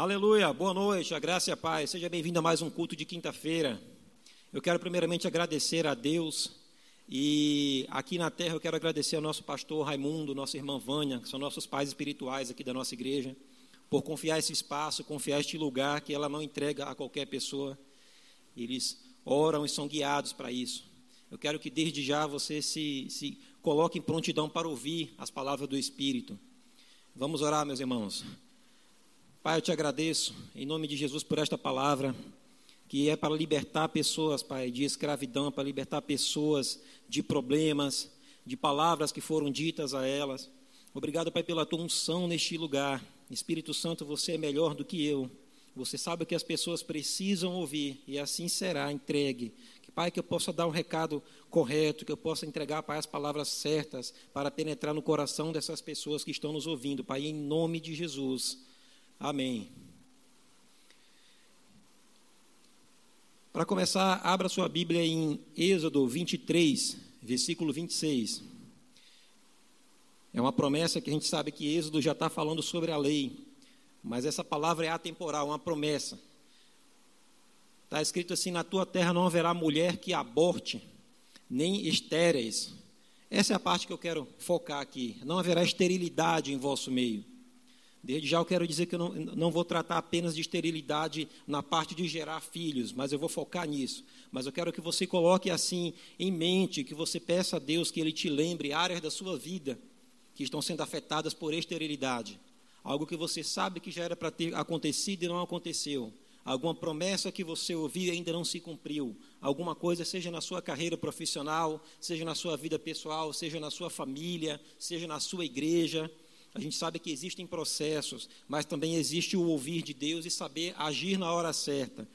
Aleluia, boa noite, a graça e a paz. Seja bem-vindo a mais um culto de quinta-feira. Eu quero primeiramente agradecer a Deus e aqui na terra eu quero agradecer ao nosso pastor Raimundo, nossa irmã Vânia, que são nossos pais espirituais aqui da nossa igreja, por confiar esse espaço, confiar este lugar que ela não entrega a qualquer pessoa. Eles oram e são guiados para isso. Eu quero que desde já você se, se coloque em prontidão para ouvir as palavras do Espírito. Vamos orar, meus irmãos. Pai, eu te agradeço, em nome de Jesus, por esta palavra, que é para libertar pessoas, Pai, de escravidão, para libertar pessoas de problemas, de palavras que foram ditas a elas. Obrigado, Pai, pela tua unção neste lugar. Espírito Santo, você é melhor do que eu. Você sabe o que as pessoas precisam ouvir, e assim será entregue. Pai, que eu possa dar um recado correto, que eu possa entregar, Pai, as palavras certas para penetrar no coração dessas pessoas que estão nos ouvindo, Pai, em nome de Jesus. Amém. Para começar, abra sua Bíblia em Êxodo 23, versículo 26. É uma promessa que a gente sabe que Êxodo já está falando sobre a lei, mas essa palavra é atemporal, uma promessa. Está escrito assim: Na tua terra não haverá mulher que aborte, nem estéreis. Essa é a parte que eu quero focar aqui. Não haverá esterilidade em vosso meio. Desde já eu quero dizer que eu não, não vou tratar apenas de esterilidade na parte de gerar filhos, mas eu vou focar nisso. Mas eu quero que você coloque assim em mente, que você peça a Deus que Ele te lembre áreas da sua vida que estão sendo afetadas por esterilidade. Algo que você sabe que já era para ter acontecido e não aconteceu. Alguma promessa que você ouviu e ainda não se cumpriu. Alguma coisa, seja na sua carreira profissional, seja na sua vida pessoal, seja na sua família, seja na sua igreja a gente sabe que existem processos, mas também existe o ouvir de Deus e saber agir na hora certa.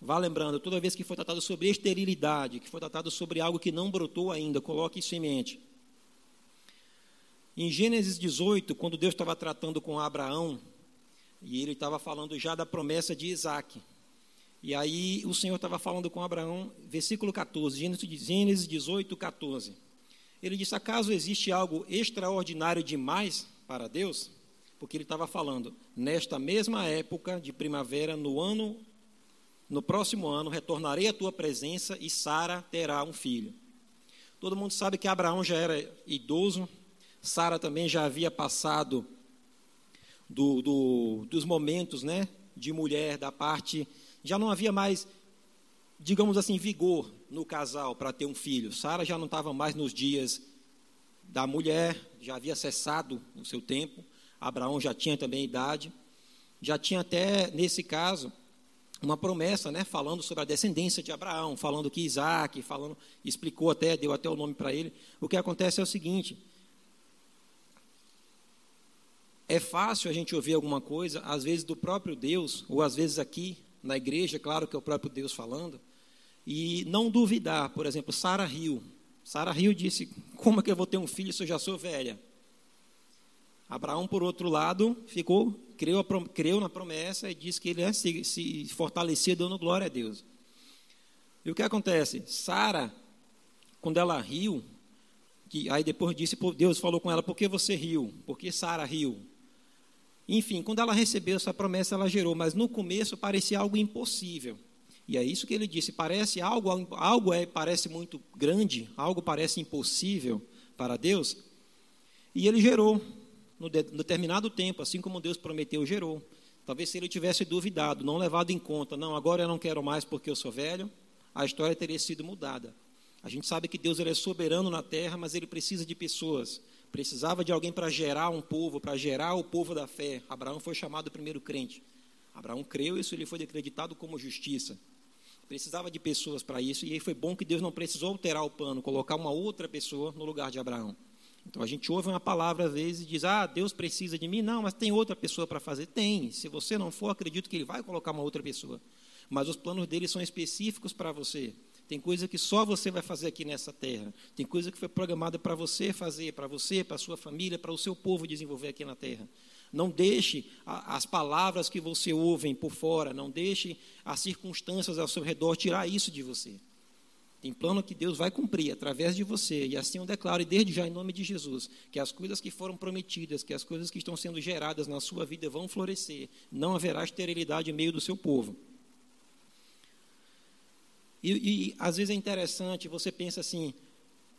Vá lembrando, toda vez que for tratado sobre esterilidade, que for tratado sobre algo que não brotou ainda, coloque isso em mente. Em Gênesis 18, quando Deus estava tratando com Abraão, e ele estava falando já da promessa de Isaac. E aí o Senhor estava falando com Abraão, versículo 14, Gênesis 18, 14. Ele disse: Acaso existe algo extraordinário demais para Deus, porque ele estava falando, nesta mesma época de primavera, no ano, no próximo ano, retornarei à tua presença e Sara terá um filho. Todo mundo sabe que Abraão já era idoso, Sara também já havia passado do, do, dos momentos né, de mulher, da parte, já não havia mais, digamos assim, vigor no casal para ter um filho. Sara já não estava mais nos dias da mulher, já havia cessado o seu tempo, Abraão já tinha também idade, já tinha até, nesse caso, uma promessa, né, falando sobre a descendência de Abraão, falando que Isaac, falando, explicou até, deu até o nome para ele. O que acontece é o seguinte: é fácil a gente ouvir alguma coisa, às vezes do próprio Deus, ou às vezes aqui na igreja, claro que é o próprio Deus falando, e não duvidar. Por exemplo, Sara riu. Sara riu e disse: Como é que eu vou ter um filho se eu já sou velha? Abraão, por outro lado, ficou, creu, creu na promessa e disse que ele é, se, se fortalecia dando glória a Deus. E o que acontece? Sara, quando ela riu, que, aí depois disse, Deus falou com ela, por que você riu? Por que Sara riu? Enfim, quando ela recebeu essa promessa, ela gerou, mas no começo parecia algo impossível. E é isso que ele disse, parece algo, algo é, parece muito grande, algo parece impossível para Deus. E ele gerou, no de, determinado tempo, assim como Deus prometeu, gerou. Talvez se ele tivesse duvidado, não levado em conta, não, agora eu não quero mais porque eu sou velho, a história teria sido mudada. A gente sabe que Deus ele é soberano na terra, mas ele precisa de pessoas. Precisava de alguém para gerar um povo, para gerar o povo da fé. Abraão foi chamado o primeiro crente. Abraão creu, isso lhe foi acreditado como justiça. Precisava de pessoas para isso, e aí foi bom que Deus não precisou alterar o plano, colocar uma outra pessoa no lugar de Abraão. Então a gente ouve uma palavra às vezes e diz: Ah, Deus precisa de mim. Não, mas tem outra pessoa para fazer. Tem. Se você não for, acredito que Ele vai colocar uma outra pessoa. Mas os planos dele são específicos para você. Tem coisa que só você vai fazer aqui nessa terra. Tem coisa que foi programada para você fazer, para você, para sua família, para o seu povo desenvolver aqui na terra. Não deixe as palavras que você ouve por fora, não deixe as circunstâncias ao seu redor tirar isso de você. Tem plano que Deus vai cumprir através de você. E assim eu declaro, e desde já em nome de Jesus, que as coisas que foram prometidas, que as coisas que estão sendo geradas na sua vida vão florescer. Não haverá esterilidade em meio do seu povo. E, e às vezes é interessante, você pensa assim,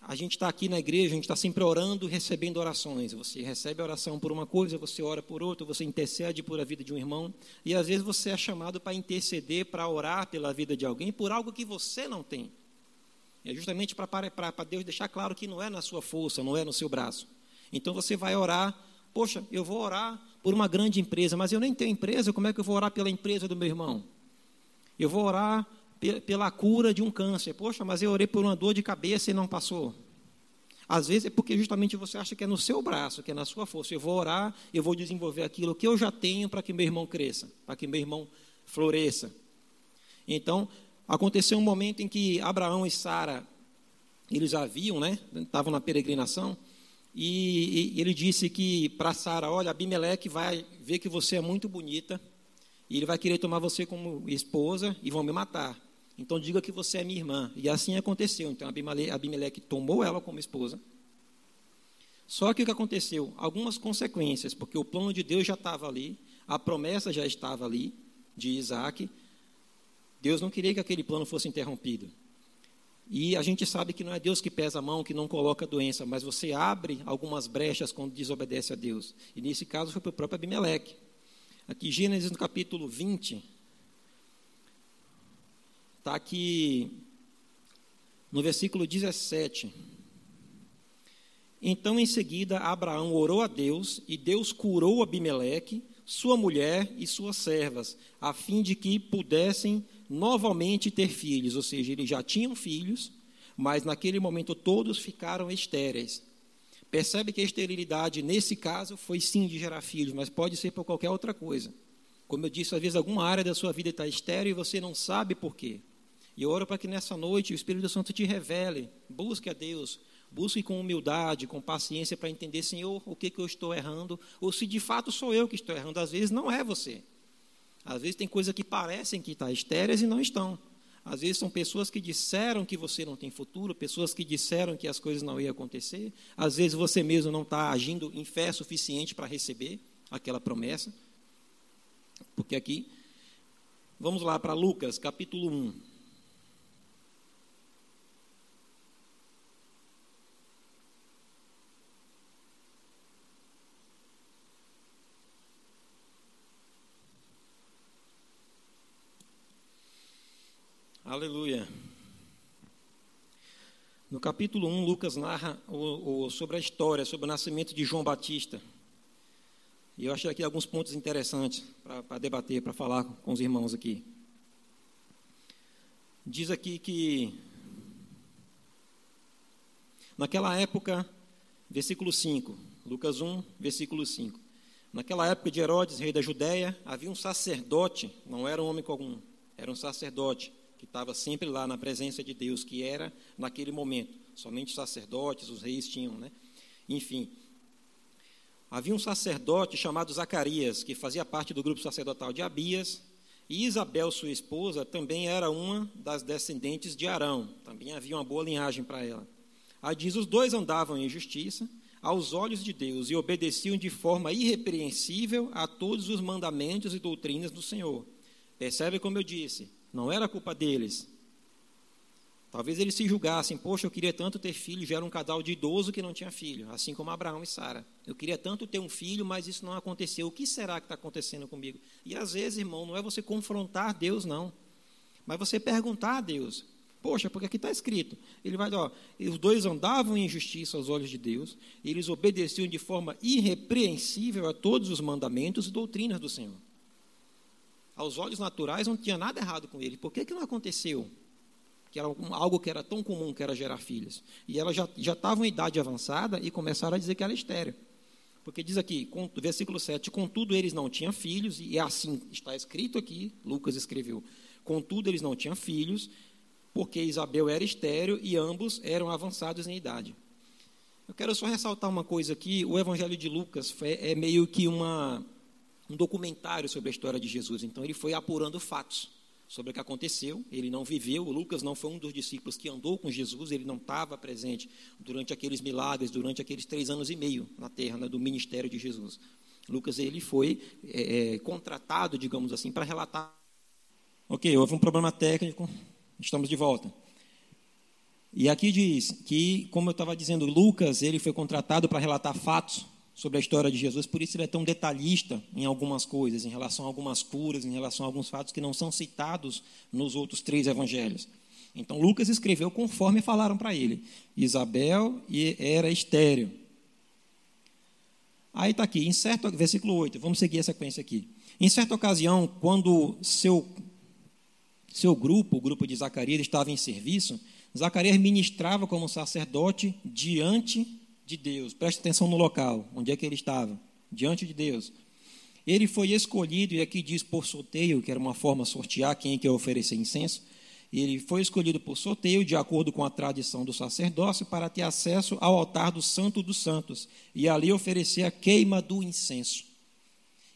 a gente está aqui na igreja, a gente está sempre orando, recebendo orações. Você recebe oração por uma coisa, você ora por outra, você intercede por a vida de um irmão. E às vezes você é chamado para interceder, para orar pela vida de alguém, por algo que você não tem. É justamente para Deus deixar claro que não é na sua força, não é no seu braço. Então você vai orar, poxa, eu vou orar por uma grande empresa, mas eu nem tenho empresa, como é que eu vou orar pela empresa do meu irmão? Eu vou orar pela cura de um câncer. Poxa, mas eu orei por uma dor de cabeça e não passou. Às vezes é porque justamente você acha que é no seu braço, que é na sua força. Eu vou orar, eu vou desenvolver aquilo que eu já tenho para que meu irmão cresça, para que meu irmão floresça. Então, aconteceu um momento em que Abraão e Sara, eles haviam, né, estavam na peregrinação, e, e ele disse que para Sara, olha, Abimeleque vai ver que você é muito bonita, e ele vai querer tomar você como esposa e vão me matar. Então diga que você é minha irmã. E assim aconteceu. Então Abimeleque tomou ela como esposa. Só que o que aconteceu? Algumas consequências, porque o plano de Deus já estava ali, a promessa já estava ali, de Isaac. Deus não queria que aquele plano fosse interrompido. E a gente sabe que não é Deus que pesa a mão, que não coloca doença, mas você abre algumas brechas quando desobedece a Deus. E nesse caso foi para o próprio Abimeleque. Aqui, Gênesis no capítulo 20, Está aqui no versículo 17. Então, em seguida, Abraão orou a Deus, e Deus curou Abimeleque, sua mulher e suas servas, a fim de que pudessem novamente ter filhos. Ou seja, eles já tinham filhos, mas naquele momento todos ficaram estéreis. Percebe que a esterilidade, nesse caso, foi sim de gerar filhos, mas pode ser por qualquer outra coisa. Como eu disse, às vezes alguma área da sua vida está estéril e você não sabe por quê. E eu oro para que nessa noite o Espírito Santo te revele. Busque a Deus. Busque com humildade, com paciência para entender, Senhor, o que, que eu estou errando. Ou se de fato sou eu que estou errando. Às vezes não é você. Às vezes tem coisas que parecem que estão tá estéreis e não estão. Às vezes são pessoas que disseram que você não tem futuro, pessoas que disseram que as coisas não iam acontecer. Às vezes você mesmo não está agindo em fé suficiente para receber aquela promessa. Porque aqui, vamos lá para Lucas, capítulo 1. Aleluia. No capítulo 1, Lucas narra o, o, sobre a história, sobre o nascimento de João Batista. E eu achei aqui alguns pontos interessantes para debater, para falar com os irmãos aqui. Diz aqui que, naquela época, versículo 5, Lucas 1, versículo 5. Naquela época de Herodes, rei da Judéia, havia um sacerdote, não era um homem comum, era um sacerdote, que estava sempre lá na presença de Deus, que era naquele momento. Somente os sacerdotes, os reis tinham, né? Enfim. Havia um sacerdote chamado Zacarias, que fazia parte do grupo sacerdotal de Abias, e Isabel, sua esposa, também era uma das descendentes de Arão. Também havia uma boa linhagem para ela. Aí diz: os dois andavam em justiça aos olhos de Deus e obedeciam de forma irrepreensível a todos os mandamentos e doutrinas do Senhor. Percebe como eu disse? Não era culpa deles. Talvez eles se julgassem, poxa, eu queria tanto ter filho, já era um casal de idoso que não tinha filho, assim como Abraão e Sara. Eu queria tanto ter um filho, mas isso não aconteceu. O que será que está acontecendo comigo? E às vezes, irmão, não é você confrontar Deus, não. Mas você perguntar a Deus. Poxa, porque aqui está escrito. Ele vai, ó, os dois andavam em justiça aos olhos de Deus, eles obedeciam de forma irrepreensível a todos os mandamentos e doutrinas do Senhor aos olhos naturais não tinha nada errado com ele. Por que, que não aconteceu? Que era algo que era tão comum, que era gerar filhos. E ela já, já estava em idade avançada e começaram a dizer que era estéreo. Porque diz aqui, com, versículo 7, contudo eles não tinham filhos, e é assim está escrito aqui, Lucas escreveu, contudo eles não tinham filhos, porque Isabel era estéreo e ambos eram avançados em idade. Eu quero só ressaltar uma coisa aqui, o Evangelho de Lucas é meio que uma, um documentário sobre a história de Jesus. Então ele foi apurando fatos. sobre o que aconteceu. Ele não viveu, Lucas não foi um dos discípulos que andou com Jesus, ele não estava presente durante aqueles milagres, durante aqueles três anos e meio na terra né, do ministério de Jesus. Lucas ele foi é, é, contratado, digamos assim, para relatar. Ok, houve um problema técnico, estamos de volta. E aqui diz que, como eu estava dizendo, Lucas ele foi contratado para relatar fatos sobre a história de Jesus, por isso ele é tão detalhista em algumas coisas, em relação a algumas curas, em relação a alguns fatos que não são citados nos outros três evangelhos. Então Lucas escreveu conforme falaram para ele. Isabel era estéreo. Aí está aqui, em certo, versículo 8, vamos seguir a sequência aqui. Em certa ocasião, quando seu, seu grupo, o grupo de Zacarias, estava em serviço, Zacarias ministrava como sacerdote diante de Deus. Preste atenção no local, onde é que ele estava, diante de Deus. Ele foi escolhido, e aqui diz por sorteio, que era uma forma de sortear quem quer oferecer incenso. Ele foi escolhido por sorteio, de acordo com a tradição do sacerdócio, para ter acesso ao altar do Santo dos Santos e ali oferecer a queima do incenso.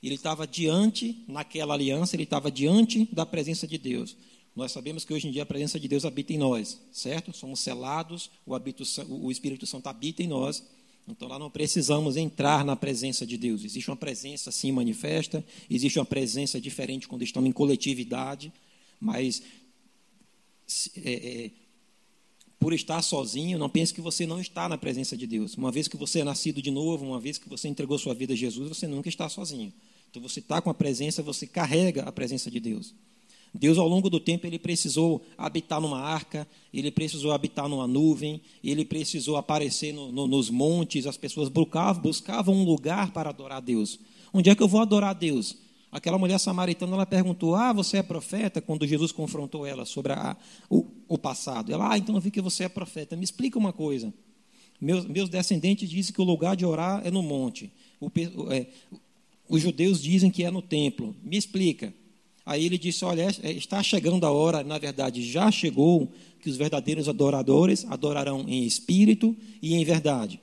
Ele estava diante, naquela aliança, ele estava diante da presença de Deus. Nós sabemos que hoje em dia a presença de Deus habita em nós, certo? Somos selados, o, habito, o Espírito Santo habita em nós. Então lá não precisamos entrar na presença de Deus. Existe uma presença sim manifesta, existe uma presença diferente quando estamos em coletividade, mas é, é, por estar sozinho, não pense que você não está na presença de Deus. Uma vez que você é nascido de novo, uma vez que você entregou sua vida a Jesus, você nunca está sozinho. Então você está com a presença, você carrega a presença de Deus. Deus, ao longo do tempo, ele precisou habitar numa arca, ele precisou habitar numa nuvem, ele precisou aparecer no, no, nos montes, as pessoas buscavam, buscavam um lugar para adorar Deus. Onde é que eu vou adorar Deus? Aquela mulher samaritana, ela perguntou, ah, você é profeta? Quando Jesus confrontou ela sobre a, o, o, passado. Ela, ah, então eu vi que você é profeta. Me explica uma coisa. Meus, meus descendentes dizem que o lugar de orar é no monte. O, é, os judeus dizem que é no templo. Me explica. Aí ele disse: Olha, é, está chegando a hora, na verdade já chegou, que os verdadeiros adoradores adorarão em espírito e em verdade.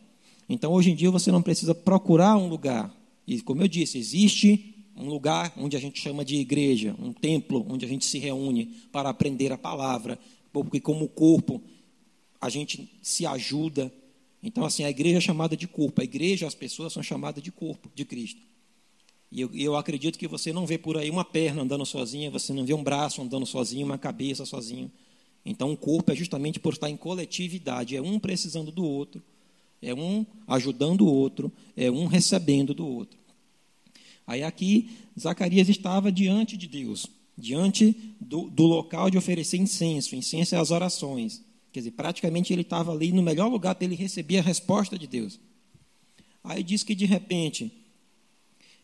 Então, hoje em dia, você não precisa procurar um lugar. E, como eu disse, existe um lugar onde a gente chama de igreja, um templo onde a gente se reúne para aprender a palavra, porque, como corpo, a gente se ajuda. Então, assim, a igreja é chamada de corpo, a igreja, as pessoas são chamadas de corpo de Cristo. E eu, eu, acredito que você não vê por aí uma perna andando sozinha, você não vê um braço andando sozinho, uma cabeça sozinho. Então, o corpo é justamente por estar em coletividade, é um precisando do outro, é um ajudando o outro, é um recebendo do outro. Aí aqui, Zacarias estava diante de Deus, diante do, do local de oferecer incenso. Incenso é as orações. Quer dizer, praticamente ele estava ali no melhor lugar para ele receber a resposta de Deus. Aí diz que de repente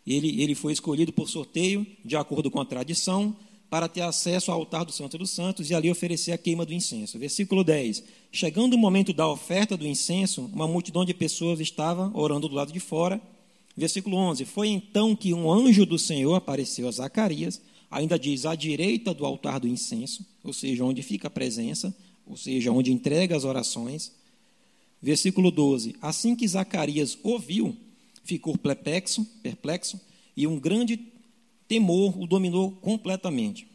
ele, ele foi escolhido por sorteio, de acordo com a tradição, para ter acesso ao altar do Santo dos Santos e ali oferecer a queima do incenso. Versículo 10. Chegando o momento da oferta do incenso, uma multidão de pessoas estava orando do lado de fora. Versículo 11. Foi então que um anjo do Senhor apareceu a Zacarias, ainda diz, à direita do altar do incenso, ou seja, onde fica a presença, ou seja, onde entrega as orações. Versículo 12. Assim que Zacarias ouviu, ficou perplexo, perplexo e um grande temor o dominou completamente.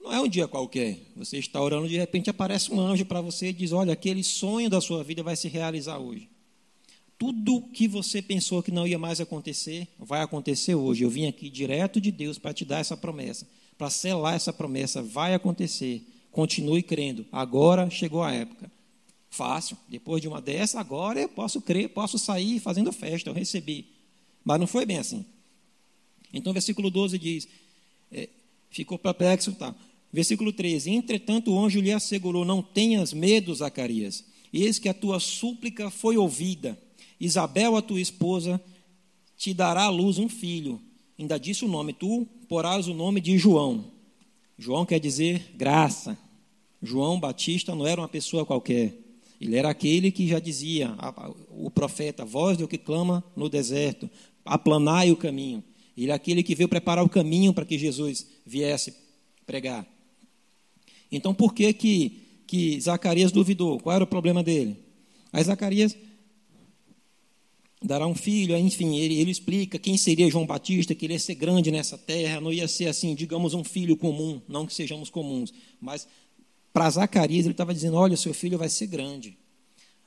Não é um dia qualquer. Você está orando, de repente aparece um anjo para você e diz: Olha, aquele sonho da sua vida vai se realizar hoje. Tudo que você pensou que não ia mais acontecer, vai acontecer hoje. Eu vim aqui direto de Deus para te dar essa promessa, para selar essa promessa. Vai acontecer. Continue crendo. Agora chegou a época. Fácil. Depois de uma dessa, agora eu posso crer, posso sair fazendo festa, eu recebi. Mas não foi bem assim. Então, versículo 12 diz: é, ficou perplexo. Tá. Versículo 13: Entretanto, o anjo lhe assegurou: Não tenhas medo, Zacarias. Eis que a tua súplica foi ouvida. Isabel, a tua esposa, te dará à luz um filho. Ainda disse o nome: Tu porás o nome de João. João quer dizer graça. João Batista não era uma pessoa qualquer. Ele era aquele que já dizia, o profeta, voz do que clama no deserto, aplanai o caminho. Ele é aquele que veio preparar o caminho para que Jesus viesse pregar. Então, por que que, que Zacarias duvidou? Qual era o problema dele? Aí Zacarias, dará um filho, enfim, ele, ele explica quem seria João Batista, que ele ia ser grande nessa terra, não ia ser assim, digamos, um filho comum, não que sejamos comuns, mas para Zacarias ele estava dizendo: olha, seu filho vai ser grande.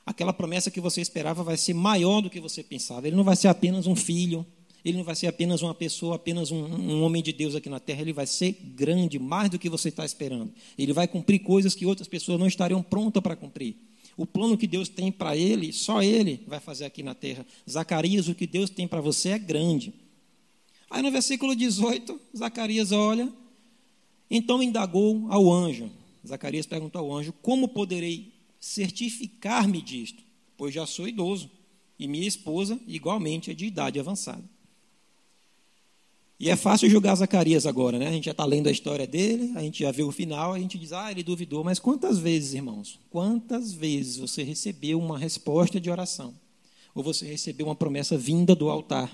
Aquela promessa que você esperava vai ser maior do que você pensava. Ele não vai ser apenas um filho, ele não vai ser apenas uma pessoa, apenas um, um homem de Deus aqui na terra, ele vai ser grande, mais do que você está esperando. Ele vai cumprir coisas que outras pessoas não estariam prontas para cumprir. O plano que Deus tem para ele, só ele vai fazer aqui na terra. Zacarias, o que Deus tem para você é grande. Aí no versículo 18, Zacarias olha, então indagou ao anjo. Zacarias perguntou ao anjo: Como poderei certificar-me disto? Pois já sou idoso e minha esposa, igualmente, é de idade avançada. E é fácil julgar Zacarias agora, né? A gente já está lendo a história dele, a gente já viu o final, a gente diz, ah, ele duvidou. Mas quantas vezes, irmãos, quantas vezes você recebeu uma resposta de oração? Ou você recebeu uma promessa vinda do altar?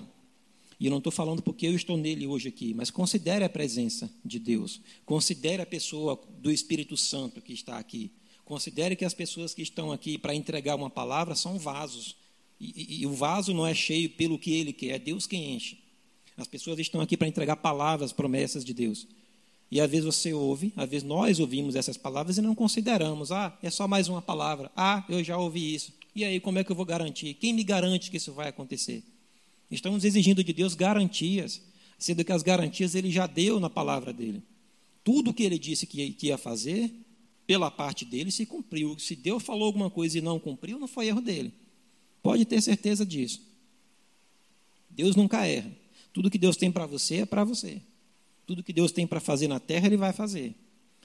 E eu não estou falando porque eu estou nele hoje aqui, mas considere a presença de Deus. Considere a pessoa do Espírito Santo que está aqui. Considere que as pessoas que estão aqui para entregar uma palavra são vasos. E, e, e o vaso não é cheio pelo que ele quer, é Deus quem enche. As pessoas estão aqui para entregar palavras, promessas de Deus. E às vezes você ouve, às vezes nós ouvimos essas palavras e não consideramos. Ah, é só mais uma palavra. Ah, eu já ouvi isso. E aí, como é que eu vou garantir? Quem me garante que isso vai acontecer? Estamos exigindo de Deus garantias, sendo que as garantias ele já deu na palavra dele. Tudo que ele disse que ia fazer, pela parte dele, se cumpriu. Se Deus falou alguma coisa e não cumpriu, não foi erro dele. Pode ter certeza disso. Deus nunca erra. Tudo que Deus tem para você é para você. Tudo que Deus tem para fazer na terra, Ele vai fazer.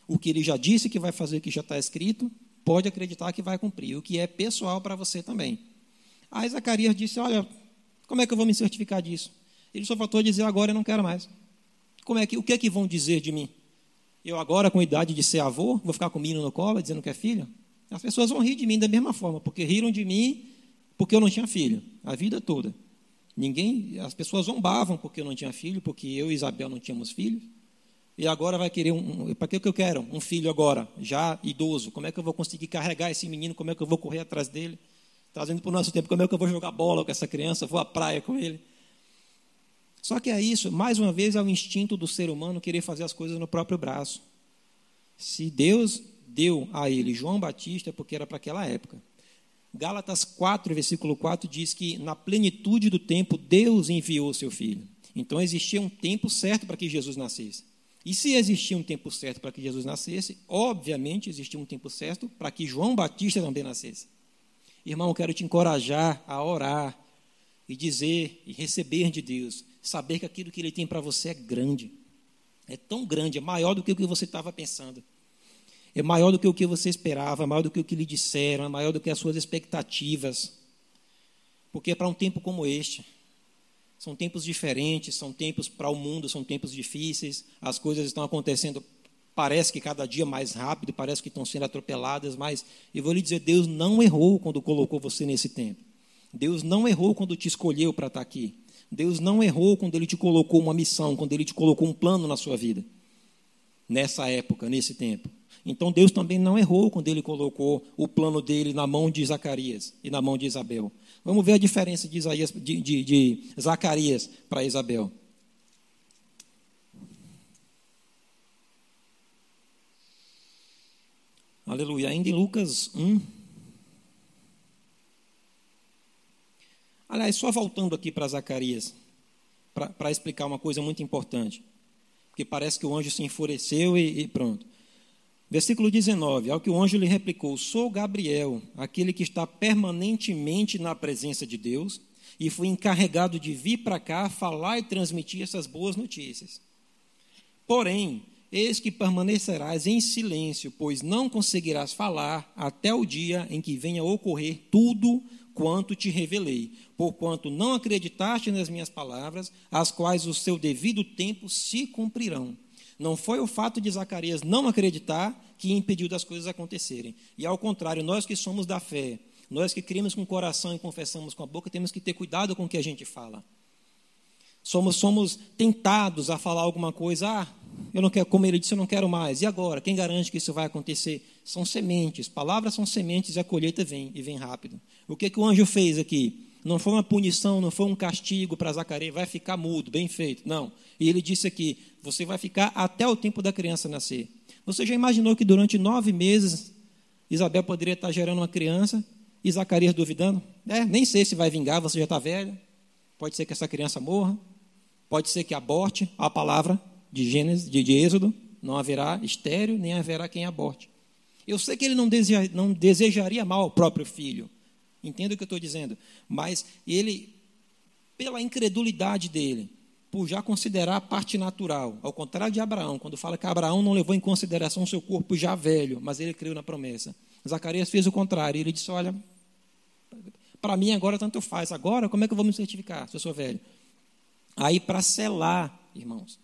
O que Ele já disse que vai fazer, que já está escrito, pode acreditar que vai cumprir. O que é pessoal para você também. Aí Zacarias disse: Olha, como é que eu vou me certificar disso? Ele só faltou dizer: Agora eu não quero mais. Como é que, o que é que vão dizer de mim? Eu agora, com idade de ser avô, vou ficar com o menino no colo dizendo que é filho? As pessoas vão rir de mim da mesma forma, porque riram de mim porque eu não tinha filho, a vida toda. Ninguém, as pessoas zombavam porque eu não tinha filho, porque eu e Isabel não tínhamos filhos. E agora vai querer um, para que que eu quero? Um filho agora, já idoso. Como é que eu vou conseguir carregar esse menino? Como é que eu vou correr atrás dele? Trazendo para o nosso tempo, como é que eu vou jogar bola com essa criança? Vou à praia com ele? Só que é isso, mais uma vez é o instinto do ser humano querer fazer as coisas no próprio braço. Se Deus deu a ele João Batista, é porque era para aquela época. Gálatas 4, versículo 4 diz que na plenitude do tempo Deus enviou o seu filho. Então existia um tempo certo para que Jesus nascesse. E se existia um tempo certo para que Jesus nascesse, obviamente existia um tempo certo para que João Batista também nascesse. Irmão, quero te encorajar a orar e dizer e receber de Deus, saber que aquilo que Ele tem para você é grande, é tão grande, é maior do que o que você estava pensando é maior do que o que você esperava, é maior do que o que lhe disseram, é maior do que as suas expectativas. Porque é para um tempo como este. São tempos diferentes, são tempos para o mundo, são tempos difíceis, as coisas estão acontecendo, parece que cada dia mais rápido, parece que estão sendo atropeladas, mas eu vou lhe dizer: Deus não errou quando colocou você nesse tempo. Deus não errou quando te escolheu para estar aqui. Deus não errou quando Ele te colocou uma missão, quando Ele te colocou um plano na sua vida. Nessa época, nesse tempo. Então Deus também não errou quando ele colocou o plano dele na mão de Zacarias e na mão de Isabel. Vamos ver a diferença de, Isaías, de, de, de Zacarias para Isabel. Aleluia. Ainda em Lucas 1. Aliás, só voltando aqui para Zacarias, para explicar uma coisa muito importante. Porque parece que o anjo se enfureceu e, e pronto. Versículo 19: Ao que o anjo lhe replicou: Sou Gabriel, aquele que está permanentemente na presença de Deus, e fui encarregado de vir para cá falar e transmitir essas boas notícias. Porém, eis que permanecerás em silêncio, pois não conseguirás falar até o dia em que venha ocorrer tudo quanto te revelei, porquanto não acreditaste nas minhas palavras, as quais o seu devido tempo se cumprirão. Não foi o fato de Zacarias não acreditar que impediu das coisas acontecerem. E ao contrário, nós que somos da fé, nós que criamos com o coração e confessamos com a boca, temos que ter cuidado com o que a gente fala. Somos, somos tentados a falar alguma coisa, ah, eu não quero, como ele disse, eu não quero mais. E agora? Quem garante que isso vai acontecer? São sementes, palavras são sementes e a colheita vem, e vem rápido. O que, que o anjo fez aqui? Não foi uma punição, não foi um castigo para Zacarias, vai ficar mudo, bem feito. Não. E ele disse aqui: você vai ficar até o tempo da criança nascer. Você já imaginou que durante nove meses Isabel poderia estar gerando uma criança e Zacarias duvidando? É, nem sei se vai vingar, você já está velho. Pode ser que essa criança morra. Pode ser que aborte a palavra de Gênesis, de, de Êxodo. Não haverá estéreo, nem haverá quem aborte. Eu sei que ele não, deseja, não desejaria mal ao próprio filho. Entenda o que eu estou dizendo. Mas ele, pela incredulidade dele, por já considerar a parte natural, ao contrário de Abraão, quando fala que Abraão não levou em consideração seu corpo já velho, mas ele creu na promessa. Zacarias fez o contrário. Ele disse: Olha, para mim agora tanto faz. Agora, como é que eu vou me certificar se eu sou velho? Aí, para selar, irmãos,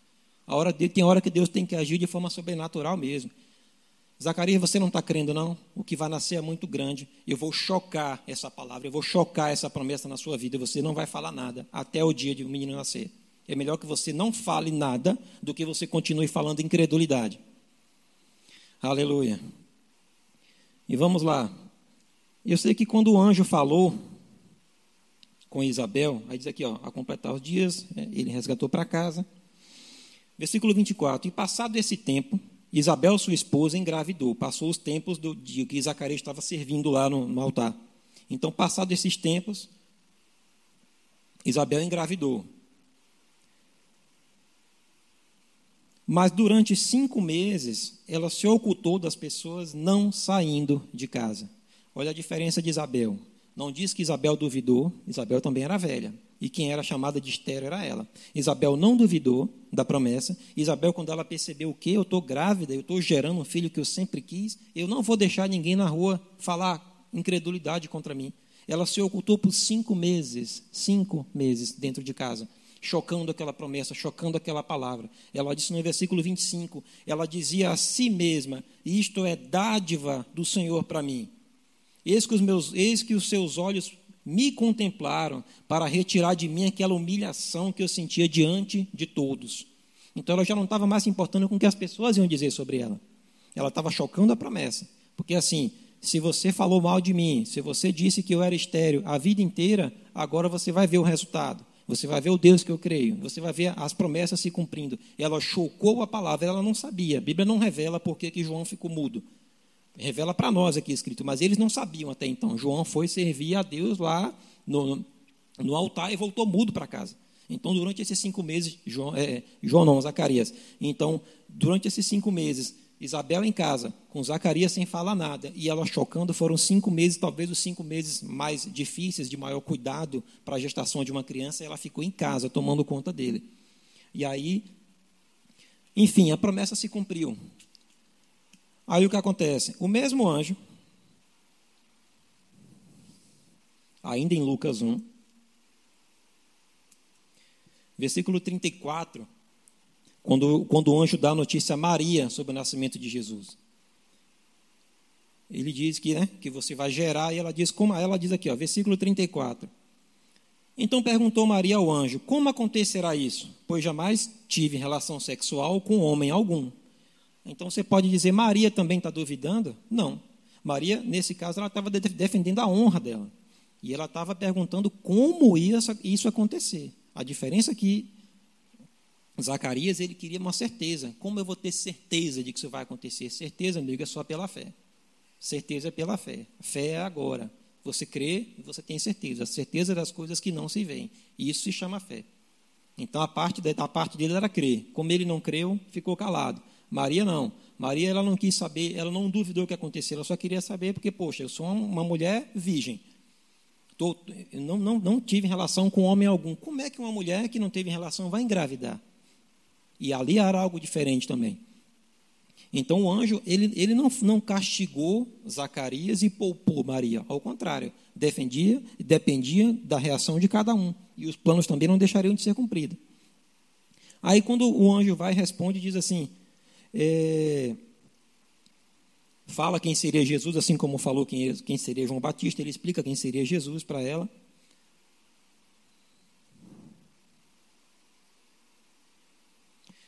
a hora de, tem hora que Deus tem que agir de forma sobrenatural mesmo. Zacarias, você não está crendo, não? O que vai nascer é muito grande. Eu vou chocar essa palavra, eu vou chocar essa promessa na sua vida. Você não vai falar nada até o dia de o menino nascer. É melhor que você não fale nada do que você continue falando incredulidade. Aleluia. E vamos lá. Eu sei que quando o anjo falou com Isabel, aí diz aqui, ó, a completar os dias, é, ele resgatou para casa. Versículo 24: E passado esse tempo, Isabel, sua esposa, engravidou. Passou os tempos do dia que Zacarias estava servindo lá no, no altar. Então, passado esses tempos, Isabel engravidou. Mas durante cinco meses, ela se ocultou das pessoas não saindo de casa. Olha a diferença de Isabel. Não diz que Isabel duvidou, Isabel também era velha. E quem era chamada de estéreo era ela. Isabel não duvidou da promessa. Isabel, quando ela percebeu o que? Eu estou grávida, eu estou gerando um filho que eu sempre quis, eu não vou deixar ninguém na rua falar incredulidade contra mim. Ela se ocultou por cinco meses, cinco meses dentro de casa chocando aquela promessa, chocando aquela palavra. Ela disse no versículo 25: ela dizia a si mesma: Isto é dádiva do Senhor para mim. Eis que, os meus, eis que os seus olhos me contemplaram para retirar de mim aquela humilhação que eu sentia diante de todos. Então ela já não estava mais se importando com o que as pessoas iam dizer sobre ela. Ela estava chocando a promessa. Porque assim, se você falou mal de mim, se você disse que eu era estéreo a vida inteira, agora você vai ver o resultado. Você vai ver o Deus que eu creio. Você vai ver as promessas se cumprindo. Ela chocou a palavra, ela não sabia. A Bíblia não revela por que João ficou mudo. Revela para nós aqui escrito, mas eles não sabiam até então. João foi servir a Deus lá no, no altar e voltou mudo para casa. Então, durante esses cinco meses, João, é, João não, Zacarias. Então, durante esses cinco meses, Isabel em casa, com Zacarias sem falar nada, e ela chocando, foram cinco meses, talvez os cinco meses mais difíceis, de maior cuidado para a gestação de uma criança, ela ficou em casa, tomando conta dele. E aí, enfim, a promessa se cumpriu. Aí o que acontece? O mesmo anjo, ainda em Lucas 1, versículo 34, quando, quando o anjo dá a notícia a Maria sobre o nascimento de Jesus. Ele diz que, né, que você vai gerar, e ela diz, como ela diz aqui, ó, versículo 34. Então perguntou Maria ao anjo: Como acontecerá isso? Pois jamais tive relação sexual com homem algum. Então você pode dizer, Maria também está duvidando? Não. Maria, nesse caso, ela estava defendendo a honra dela. E ela estava perguntando como ia isso acontecer. A diferença é que Zacarias ele queria uma certeza. Como eu vou ter certeza de que isso vai acontecer? Certeza, amigo, é só pela fé. Certeza é pela fé. Fé é agora. Você crê e você tem certeza. A certeza das coisas que não se veem. Isso se chama fé. Então a parte, a parte dele era crer. Como ele não creu, ficou calado. Maria não. Maria ela não quis saber, ela não duvidou o que aconteceu, ela só queria saber porque, poxa, eu sou uma mulher virgem. Tô, não, não, não tive relação com homem algum. Como é que uma mulher que não teve relação vai engravidar? E ali era algo diferente também. Então o anjo, ele, ele não, não castigou Zacarias e poupou Maria. Ao contrário, defendia dependia da reação de cada um. E os planos também não deixariam de ser cumpridos. Aí quando o anjo vai responde, diz assim, é, fala quem seria Jesus, assim como falou quem, quem seria João Batista, ele explica quem seria Jesus para ela.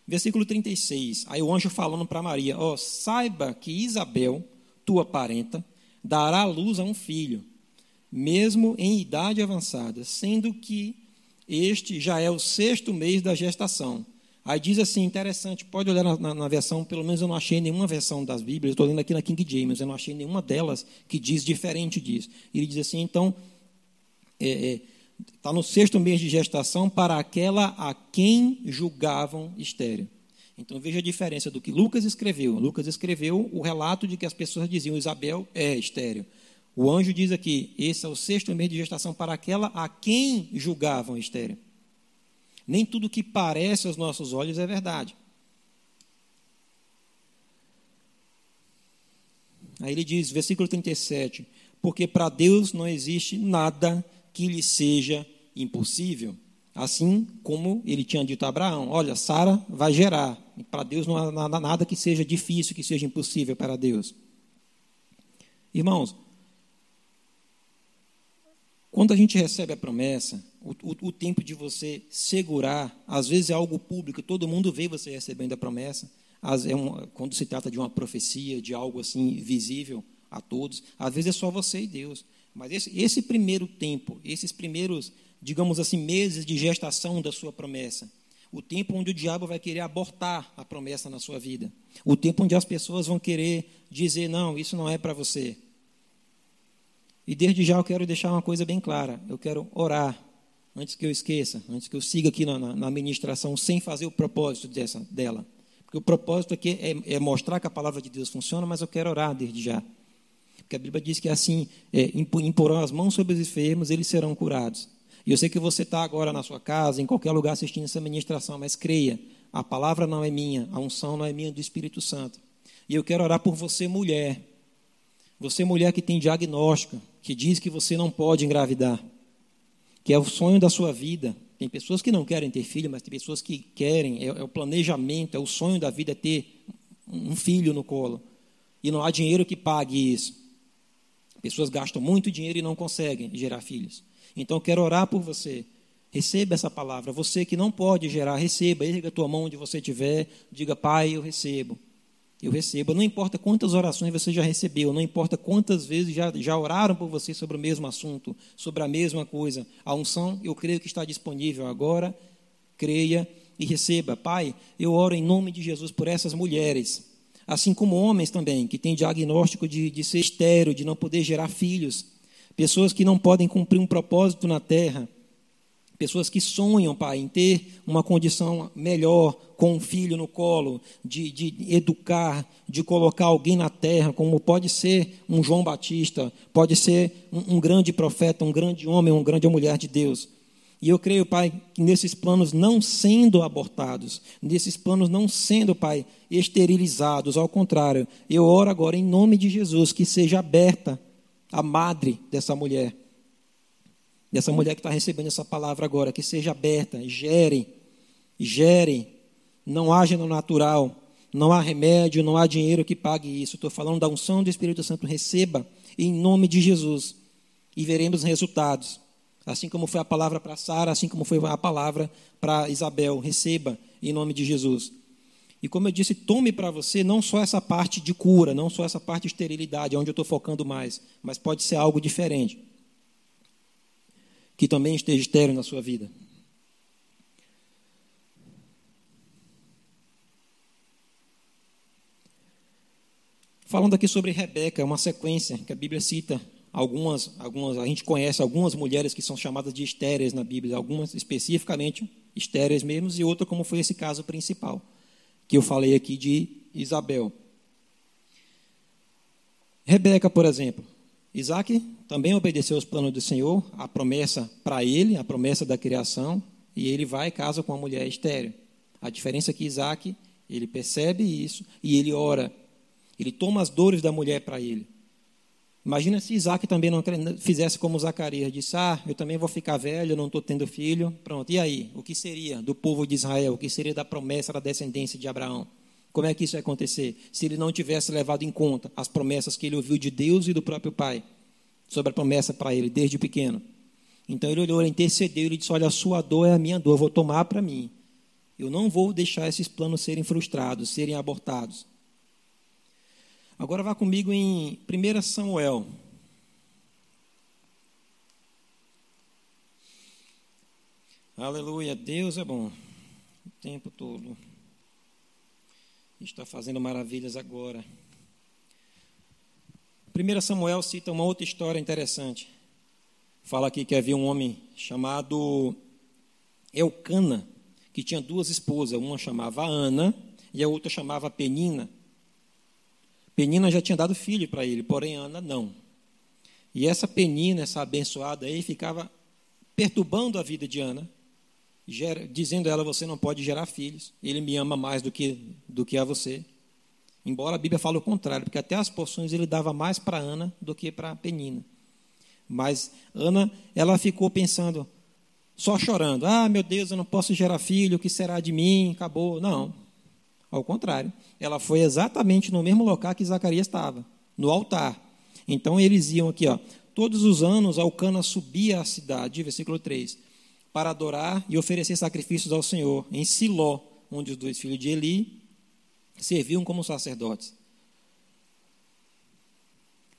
Versículo 36. Aí o anjo falando para Maria: Ó, oh, saiba que Isabel, tua parenta, dará luz a um filho, mesmo em idade avançada, sendo que este já é o sexto mês da gestação. Aí diz assim, interessante, pode olhar na, na, na versão, pelo menos eu não achei nenhuma versão das Bíblias, estou lendo aqui na King James, eu não achei nenhuma delas que diz diferente disso. Ele diz assim, então, está é, é, tá no sexto mês de gestação para aquela a quem julgavam estéreo. Então veja a diferença do que Lucas escreveu. Lucas escreveu o relato de que as pessoas diziam Isabel é estéreo. O anjo diz aqui: esse é o sexto mês de gestação para aquela a quem julgavam estéreo. Nem tudo que parece aos nossos olhos é verdade. Aí ele diz, versículo 37, porque para Deus não existe nada que lhe seja impossível. Assim como ele tinha dito a Abraão: Olha, Sara vai gerar. Para Deus não há nada, nada que seja difícil, que seja impossível para Deus. Irmãos, quando a gente recebe a promessa, o, o, tempo de você segurar, às vezes é algo público, todo mundo vê você recebendo a promessa. As, é quando se trata de uma profecia, de algo assim visível a todos, às vezes é só você e Deus. Mas esse, esse primeiro tempo, esses primeiros, digamos assim, meses de gestação da sua promessa, o tempo onde o diabo vai querer abortar a promessa na sua vida, o tempo onde as pessoas vão querer dizer: não, isso não é para você, e desde já eu quero deixar uma coisa bem clara. Eu quero orar, antes que eu esqueça, antes que eu siga aqui na, na, na administração, sem fazer o propósito dessa, dela. Porque o propósito aqui é, é, mostrar que a palavra de Deus funciona, mas eu quero orar desde já. Porque a Bíblia diz que assim, é, imporão as mãos sobre os enfermos, eles serão curados. E eu sei que você está agora na sua casa, em qualquer lugar assistindo essa ministração, mas creia, a palavra não é minha, a unção não é minha do Espírito Santo. E eu quero orar por você, mulher. Você, mulher que tem diagnóstico, que diz que você não pode engravidar, que é o sonho da sua vida. Tem pessoas que não querem ter filho, mas tem pessoas que querem, é, é o planejamento, é o sonho da vida é ter um filho no colo. E não há dinheiro que pague isso. Pessoas gastam muito dinheiro e não conseguem gerar filhos. Então, quero orar por você. Receba essa palavra. Você que não pode gerar, receba. Erga a tua mão onde você estiver. Diga, Pai, eu recebo eu recebo. Não importa quantas orações você já recebeu, não importa quantas vezes já, já oraram por você sobre o mesmo assunto, sobre a mesma coisa. A unção, eu creio que está disponível agora. Creia e receba. Pai, eu oro em nome de Jesus por essas mulheres, assim como homens também, que têm diagnóstico de, de ser estéreo, de não poder gerar filhos, pessoas que não podem cumprir um propósito na terra Pessoas que sonham, Pai, em ter uma condição melhor com um filho no colo, de, de, educar, de colocar alguém na terra, como pode ser um João Batista, pode ser um, um grande profeta, um grande homem, uma grande mulher de Deus. E eu creio, Pai, que nesses planos não sendo abortados, nesses planos não sendo, Pai, esterilizados, ao contrário, eu oro agora em nome de Jesus que seja aberta a madre dessa mulher dessa mulher que está recebendo essa palavra agora, que seja aberta, gerem, gerem, não haja no natural, não há remédio, não há dinheiro que pague isso. Estou falando da unção do Espírito Santo, receba em nome de Jesus e veremos resultados. Assim como foi a palavra para Sara, assim como foi a palavra para Isabel, receba em nome de Jesus. E como eu disse, tome para você não só essa parte de cura, não só essa parte de esterilidade, onde eu estou focando mais, mas pode ser algo diferente que também esteja estéreo na sua vida. Falando aqui sobre Rebeca, é uma sequência que a Bíblia cita algumas, algumas, a gente conhece algumas mulheres que são chamadas de estéreis na Bíblia, algumas especificamente estéreis mesmo, e outra como foi esse caso principal, que eu falei aqui de Isabel. Rebeca, por exemplo, Isaac também obedeceu aos planos do Senhor, a promessa para ele, a promessa da criação, e ele vai e casa com uma mulher estéreo. A diferença é que Isaac, ele percebe isso e ele ora. Ele toma as dores da mulher para ele. Imagina se Isaac também não fizesse como Zacarias, disse, ah, eu também vou ficar velho, não estou tendo filho, pronto. E aí, o que seria do povo de Israel? O que seria da promessa da descendência de Abraão? Como é que isso vai acontecer? Se ele não tivesse levado em conta as promessas que ele ouviu de Deus e do próprio Pai, sobre a promessa para ele desde pequeno. Então ele olhou, ele intercedeu, ele disse: Olha, a sua dor é a minha dor, eu vou tomar para mim. Eu não vou deixar esses planos serem frustrados, serem abortados. Agora vá comigo em 1 Samuel. Aleluia, Deus é bom o tempo todo. Está fazendo maravilhas agora. 1 Samuel cita uma outra história interessante. Fala aqui que havia um homem chamado Elcana, que tinha duas esposas, uma chamava Ana e a outra chamava Penina. Penina já tinha dado filho para ele, porém Ana não. E essa Penina, essa abençoada aí, ficava perturbando a vida de Ana, gera, dizendo a ela: Você não pode gerar filhos, ele me ama mais do que, do que a você. Embora a Bíblia fale o contrário, porque até as porções ele dava mais para Ana do que para Penina. Mas Ana, ela ficou pensando, só chorando: Ah, meu Deus, eu não posso gerar filho, o que será de mim? Acabou. Não. Ao contrário, ela foi exatamente no mesmo local que Zacarias estava, no altar. Então eles iam aqui, ó. Todos os anos Alcana subia à cidade, versículo 3, para adorar e oferecer sacrifícios ao Senhor, em Siló, onde os dois filhos de Eli serviam como sacerdotes.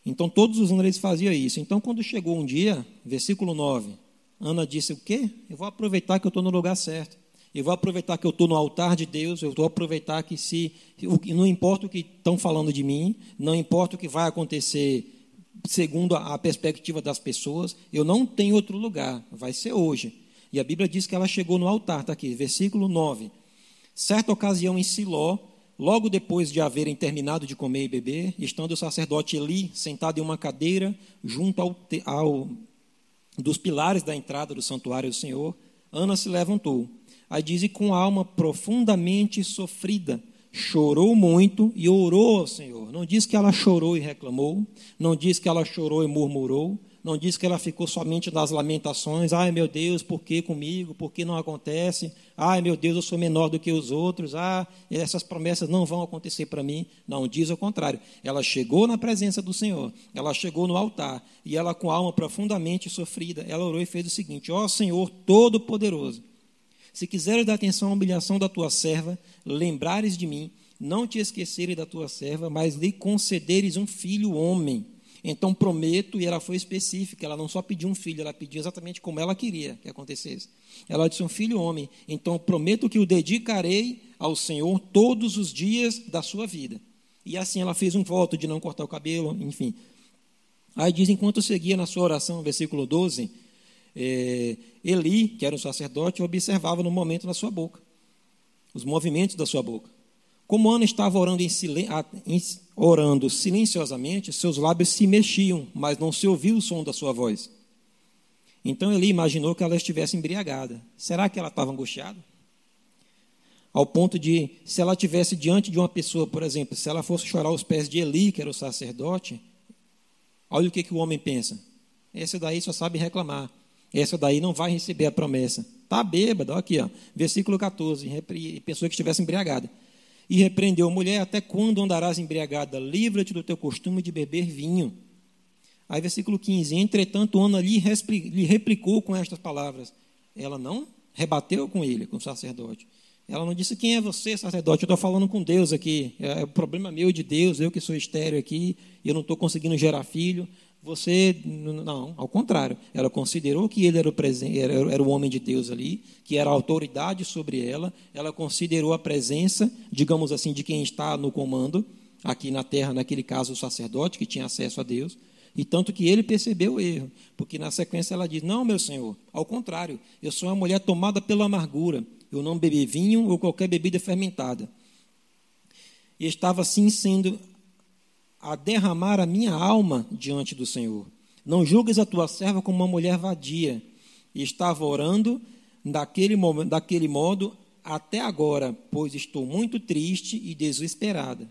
Então, todos os anos eles faziam isso. Então, quando chegou um dia, versículo 9, Ana disse: O quê? Eu vou aproveitar que eu estou no lugar certo. Eu vou aproveitar que eu estou no altar de Deus. Eu vou aproveitar que, se. Não importa o que estão falando de mim, não importa o que vai acontecer segundo a perspectiva das pessoas, eu não tenho outro lugar. Vai ser hoje. E a Bíblia diz que ela chegou no altar, está aqui, versículo 9. Certa ocasião em Siló, logo depois de haverem terminado de comer e beber, estando o sacerdote Eli sentado em uma cadeira junto ao, ao dos pilares da entrada do santuário do Senhor, Ana se levantou. Aí diz, e com a alma profundamente sofrida, chorou muito e orou ao Senhor. Não diz que ela chorou e reclamou, não diz que ela chorou e murmurou, não diz que ela ficou somente nas lamentações, ai meu Deus, por que comigo? Por que não acontece? Ai meu Deus, eu sou menor do que os outros. Ah, essas promessas não vão acontecer para mim. Não, diz o contrário. Ela chegou na presença do Senhor, ela chegou no altar e ela com a alma profundamente sofrida, ela orou e fez o seguinte: Ó Senhor Todo-Poderoso, se quiseres dar atenção à humilhação da tua serva, lembrares de mim, não te esqueceres da tua serva, mas lhe concederes um filho homem então prometo, e ela foi específica, ela não só pediu um filho, ela pediu exatamente como ela queria que acontecesse. Ela disse: Um filho homem, então prometo que o dedicarei ao Senhor todos os dias da sua vida. E assim ela fez um voto de não cortar o cabelo, enfim. Aí diz: enquanto seguia na sua oração, versículo 12, é, Eli, que era um sacerdote, observava no momento da sua boca, os movimentos da sua boca. Como Ana estava orando, em em, orando silenciosamente, seus lábios se mexiam, mas não se ouvia o som da sua voz. Então ele imaginou que ela estivesse embriagada. Será que ela estava angustiada? Ao ponto de, se ela estivesse diante de uma pessoa, por exemplo, se ela fosse chorar aos pés de Eli, que era o sacerdote, olha o que, que o homem pensa. Esse daí só sabe reclamar. Essa daí não vai receber a promessa. Está bêbado, aqui, ó, versículo 14, pessoa que estivesse embriagada. E repreendeu, mulher, até quando andarás embriagada? Livra-te do teu costume de beber vinho. Aí, versículo 15: Entretanto, Ana lhe replicou com estas palavras. Ela não rebateu com ele, com o sacerdote. Ela não disse: Quem é você, sacerdote? Eu estou falando com Deus aqui. É, é o problema meu de Deus, eu que sou estéreo aqui, eu não estou conseguindo gerar filho. Você, não, ao contrário, ela considerou que ele era o, era, o homem de Deus ali, que era autoridade sobre ela, ela considerou a presença, digamos assim, de quem está no comando, aqui na terra, naquele caso, o sacerdote, que tinha acesso a Deus, e tanto que ele percebeu o erro, porque na sequência ela diz: Não, meu senhor, ao contrário, eu sou uma mulher tomada pela amargura, eu não bebi vinho ou qualquer bebida fermentada. E estava assim sendo a derramar a minha alma diante do Senhor. Não julgues a tua serva como uma mulher vadia. E estava orando daquele, daquele modo até agora, pois estou muito triste e desesperada.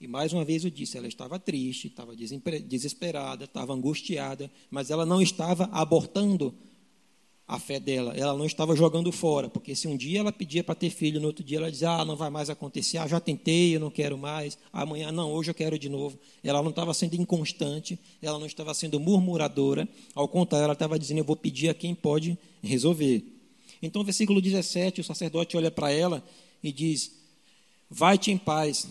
E mais uma vez eu disse, ela estava triste, estava desesperada, estava angustiada, mas ela não estava abortando a fé dela, ela não estava jogando fora, porque se um dia ela pedia para ter filho, no outro dia ela dizia, ah, não vai mais acontecer, ah, já tentei, eu não quero mais, amanhã, não, hoje eu quero de novo. Ela não estava sendo inconstante, ela não estava sendo murmuradora, ao contrário, ela estava dizendo, eu vou pedir a quem pode resolver. Então, versículo 17, o sacerdote olha para ela e diz, vai-te em paz,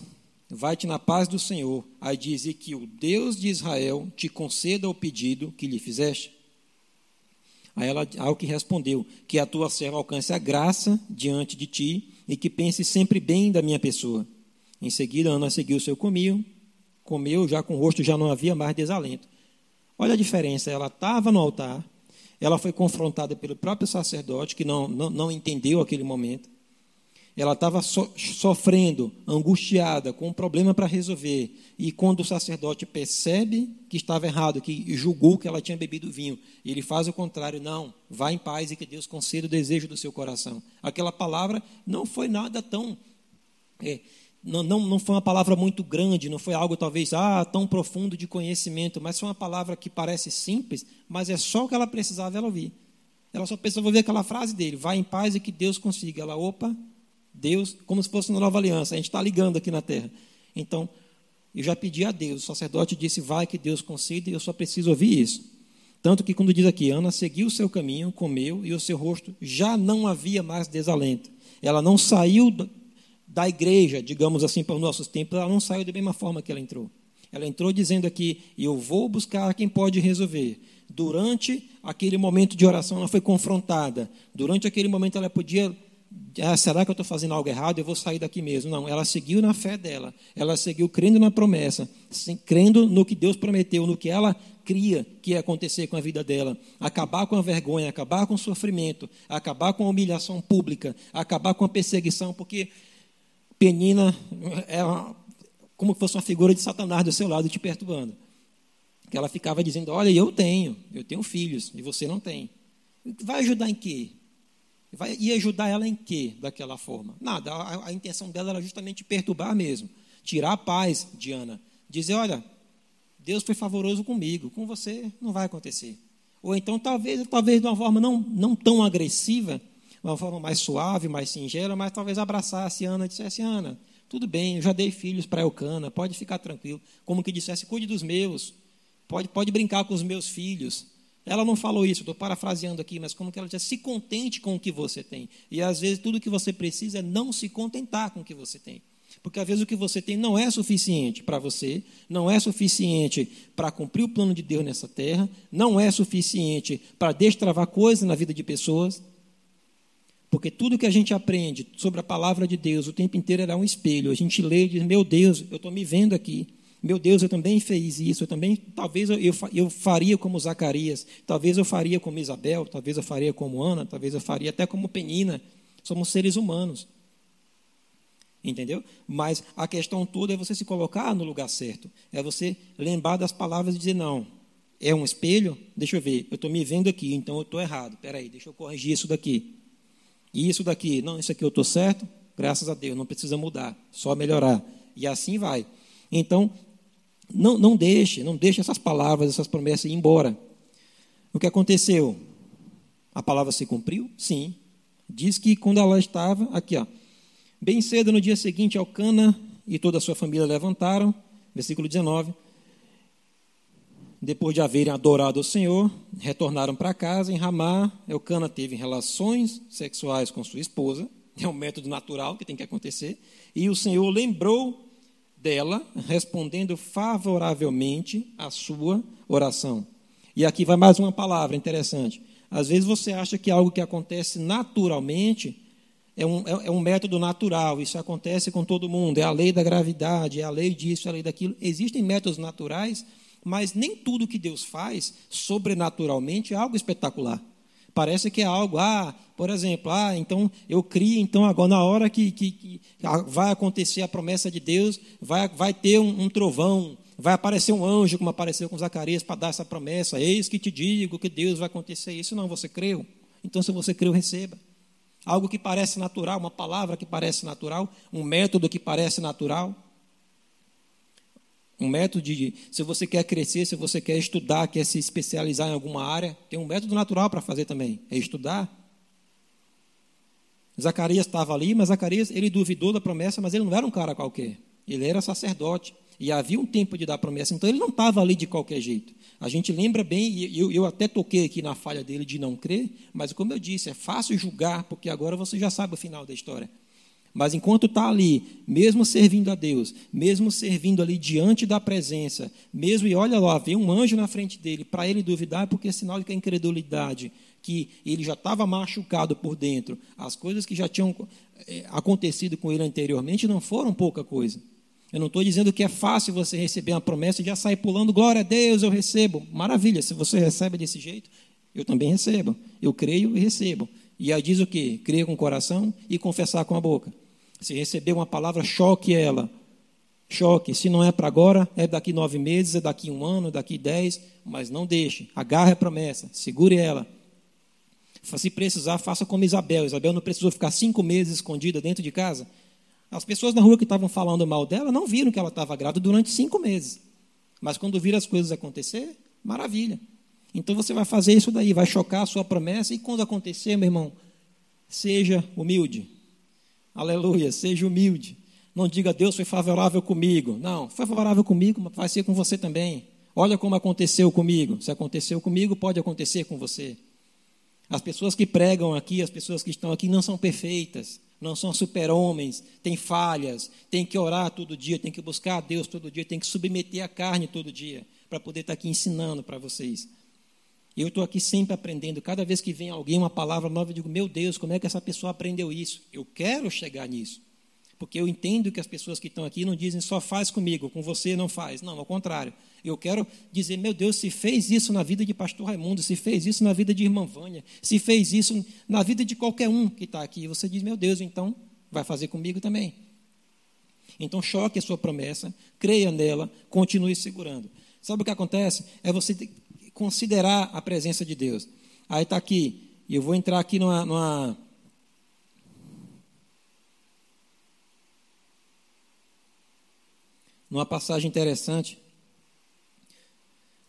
vai-te na paz do Senhor. Aí diz, e que o Deus de Israel te conceda o pedido que lhe fizeste. Aí ela, ao que respondeu, que a tua serva alcance a graça diante de ti e que pense sempre bem da minha pessoa. Em seguida, Ana seguiu o seu caminho, comeu, já com o rosto já não havia mais desalento. Olha a diferença, ela estava no altar, ela foi confrontada pelo próprio sacerdote, que não, não, não entendeu aquele momento. Ela estava so, sofrendo, angustiada, com um problema para resolver. E quando o sacerdote percebe que estava errado, que julgou que ela tinha bebido vinho, ele faz o contrário: não, vá em paz e que Deus conceda o desejo do seu coração. Aquela palavra não foi nada tão. É, não, não, não foi uma palavra muito grande, não foi algo talvez ah, tão profundo de conhecimento, mas foi uma palavra que parece simples, mas é só o que ela precisava ela ouvir. Ela só precisava ouvir aquela frase dele: vá em paz e que Deus consiga. Ela, opa, Deus, como se fosse uma nova aliança, a gente está ligando aqui na terra. Então, eu já pedi a Deus, o sacerdote disse, vai que Deus conceda, eu só preciso ouvir isso. Tanto que quando diz aqui, Ana seguiu o seu caminho, comeu, e o seu rosto já não havia mais desalento. Ela não saiu da igreja, digamos assim, para os nossos tempos, ela não saiu da mesma forma que ela entrou. Ela entrou dizendo aqui, eu vou buscar quem pode resolver. Durante aquele momento de oração, ela foi confrontada. Durante aquele momento, ela podia ah, será que eu estou fazendo algo errado? Eu vou sair daqui mesmo. Não, ela seguiu na fé dela. Ela seguiu crendo na promessa, crendo no que Deus prometeu, no que ela cria que ia acontecer com a vida dela. Acabar com a vergonha, acabar com o sofrimento, acabar com a humilhação pública, acabar com a perseguição, porque Penina é uma, como se fosse uma figura de Satanás do seu lado te perturbando. Que ela ficava dizendo: Olha, eu tenho, eu tenho filhos, e você não tem. Vai ajudar em quê? Vai, ia ajudar ela em quê daquela forma? Nada, a, a, intenção dela era justamente perturbar mesmo, tirar a paz de Ana. Dizer, olha, Deus foi favoroso comigo, com você não vai acontecer. Ou então, talvez, talvez de uma forma não, não tão agressiva, uma forma mais suave, mais singela, mas talvez abraçasse Ana e dissesse, Ana, tudo bem, eu já dei filhos para Elcana, pode ficar tranquilo. Como que dissesse, cuide dos meus, pode, pode brincar com os meus filhos. Ela não falou isso, estou parafraseando aqui, mas como que ela disse, se contente com o que você tem. E às vezes tudo que você precisa é não se contentar com o que você tem. Porque às vezes o que você tem não é suficiente para você, não é suficiente para cumprir o plano de Deus nessa terra, não é suficiente para destravar coisas na vida de pessoas. Porque tudo que a gente aprende sobre a palavra de Deus o tempo inteiro era um espelho. A gente lê e diz: Meu Deus, eu estou me vendo aqui. Meu Deus, eu também fiz isso, eu também, talvez eu, eu, eu faria como Zacarias, talvez eu faria como Isabel, talvez eu faria como Ana, talvez eu faria até como Penina. Somos seres humanos. Entendeu? Mas a questão toda é você se colocar no lugar certo. É você lembrar das palavras e dizer, não, é um espelho? Deixa eu ver, eu estou me vendo aqui, então eu estou errado. Espera aí, deixa eu corrigir isso daqui. E isso daqui, não, isso aqui eu estou certo, graças a Deus, não precisa mudar, só melhorar. E assim vai. Então, não, não deixe, não deixe essas palavras, essas promessas ir embora. O que aconteceu? A palavra se cumpriu? Sim. Diz que quando ela estava, aqui, ó, bem cedo no dia seguinte, Alcana e toda a sua família levantaram, versículo 19. Depois de haverem adorado o Senhor, retornaram para casa em Ramá. Elcana teve relações sexuais com sua esposa, é um método natural que tem que acontecer. E o Senhor lembrou dela, respondendo favoravelmente à sua oração. E aqui vai mais uma palavra interessante. Às vezes você acha que algo que acontece naturalmente é um, é, é um método natural, isso acontece com todo mundo, é a lei da gravidade, é a lei disso, é a lei daquilo. Existem métodos naturais, mas nem tudo que Deus faz sobrenaturalmente é algo espetacular. Parece que é algo, ah, por exemplo, ah, então eu crio, então agora na hora que, que, que vai acontecer a promessa de Deus, vai, vai ter um, um, trovão, vai aparecer um anjo, como apareceu com Zacarias, para dar essa promessa. Eis que te digo que Deus vai acontecer isso. Não, você creu. Então, se você creu, receba. Algo que parece natural, uma palavra que parece natural, um método que parece natural. Um método de, se você quer crescer, se você quer estudar, quer se especializar em alguma área, tem um método natural para fazer também, é estudar. Zacarias estava ali, mas Zacarias, ele duvidou da promessa, mas ele não era um cara qualquer. Ele era sacerdote. E havia um tempo de dar promessa, então ele não estava ali de qualquer jeito. A gente lembra bem, e eu, eu até toquei aqui na falha dele de não crer, mas como eu disse, é fácil julgar, porque agora você já sabe o final da história. Mas enquanto está ali, mesmo servindo a Deus, mesmo servindo ali diante da presença, mesmo e olha lá, vem um anjo na frente dele, para ele duvidar, porque é sinal de que a incredulidade que ele já estava machucado por dentro, as coisas que já tinham é, acontecido com ele anteriormente não foram pouca coisa. Eu não estou dizendo que é fácil você receber uma promessa e já sair pulando, glória a Deus, eu recebo. Maravilha, se você recebe desse jeito, eu também recebo. Eu creio e recebo. E aí diz o quê? Crer com o coração e confessar com a boca. Se receber uma palavra, choque ela. Choque. Se não é para agora, é daqui nove meses, é daqui um ano, é daqui dez, mas não deixe. Agarre a promessa, segure ela. Se precisar, faça como Isabel. Isabel não precisou ficar cinco meses escondida dentro de casa. As pessoas na rua que estavam falando mal dela não viram que ela estava grávida durante cinco meses. Mas quando viram as coisas acontecer, maravilha. Então você vai fazer isso daí, vai chocar a sua promessa, e quando acontecer, meu irmão, seja humilde. Aleluia, seja humilde. Não diga Deus foi favorável comigo. Não, foi favorável comigo, mas vai ser com você também. Olha como aconteceu comigo. Se aconteceu comigo, pode acontecer com você. As pessoas que pregam aqui, as pessoas que estão aqui não são perfeitas não são super-homens, têm falhas, tem que orar todo dia, tem que buscar a Deus todo dia, tem que submeter a carne todo dia, para poder estar aqui ensinando para vocês. E eu estou aqui sempre aprendendo. Cada vez que vem alguém uma palavra nova, eu digo: Meu Deus, como é que essa pessoa aprendeu isso? Eu quero chegar nisso. Porque eu entendo que as pessoas que estão aqui não dizem só faz comigo, com você não faz. Não, ao contrário. Eu quero dizer, meu Deus, se fez isso na vida de pastor Raimundo, se fez isso na vida de irmã Vânia, se fez isso na vida de qualquer um que está aqui, você diz, meu Deus, então vai fazer comigo também. Então choque a sua promessa, creia nela, continue segurando. Sabe o que acontece? É você considerar a presença de Deus. Aí está aqui, e eu vou entrar aqui numa, numa numa passagem interessante.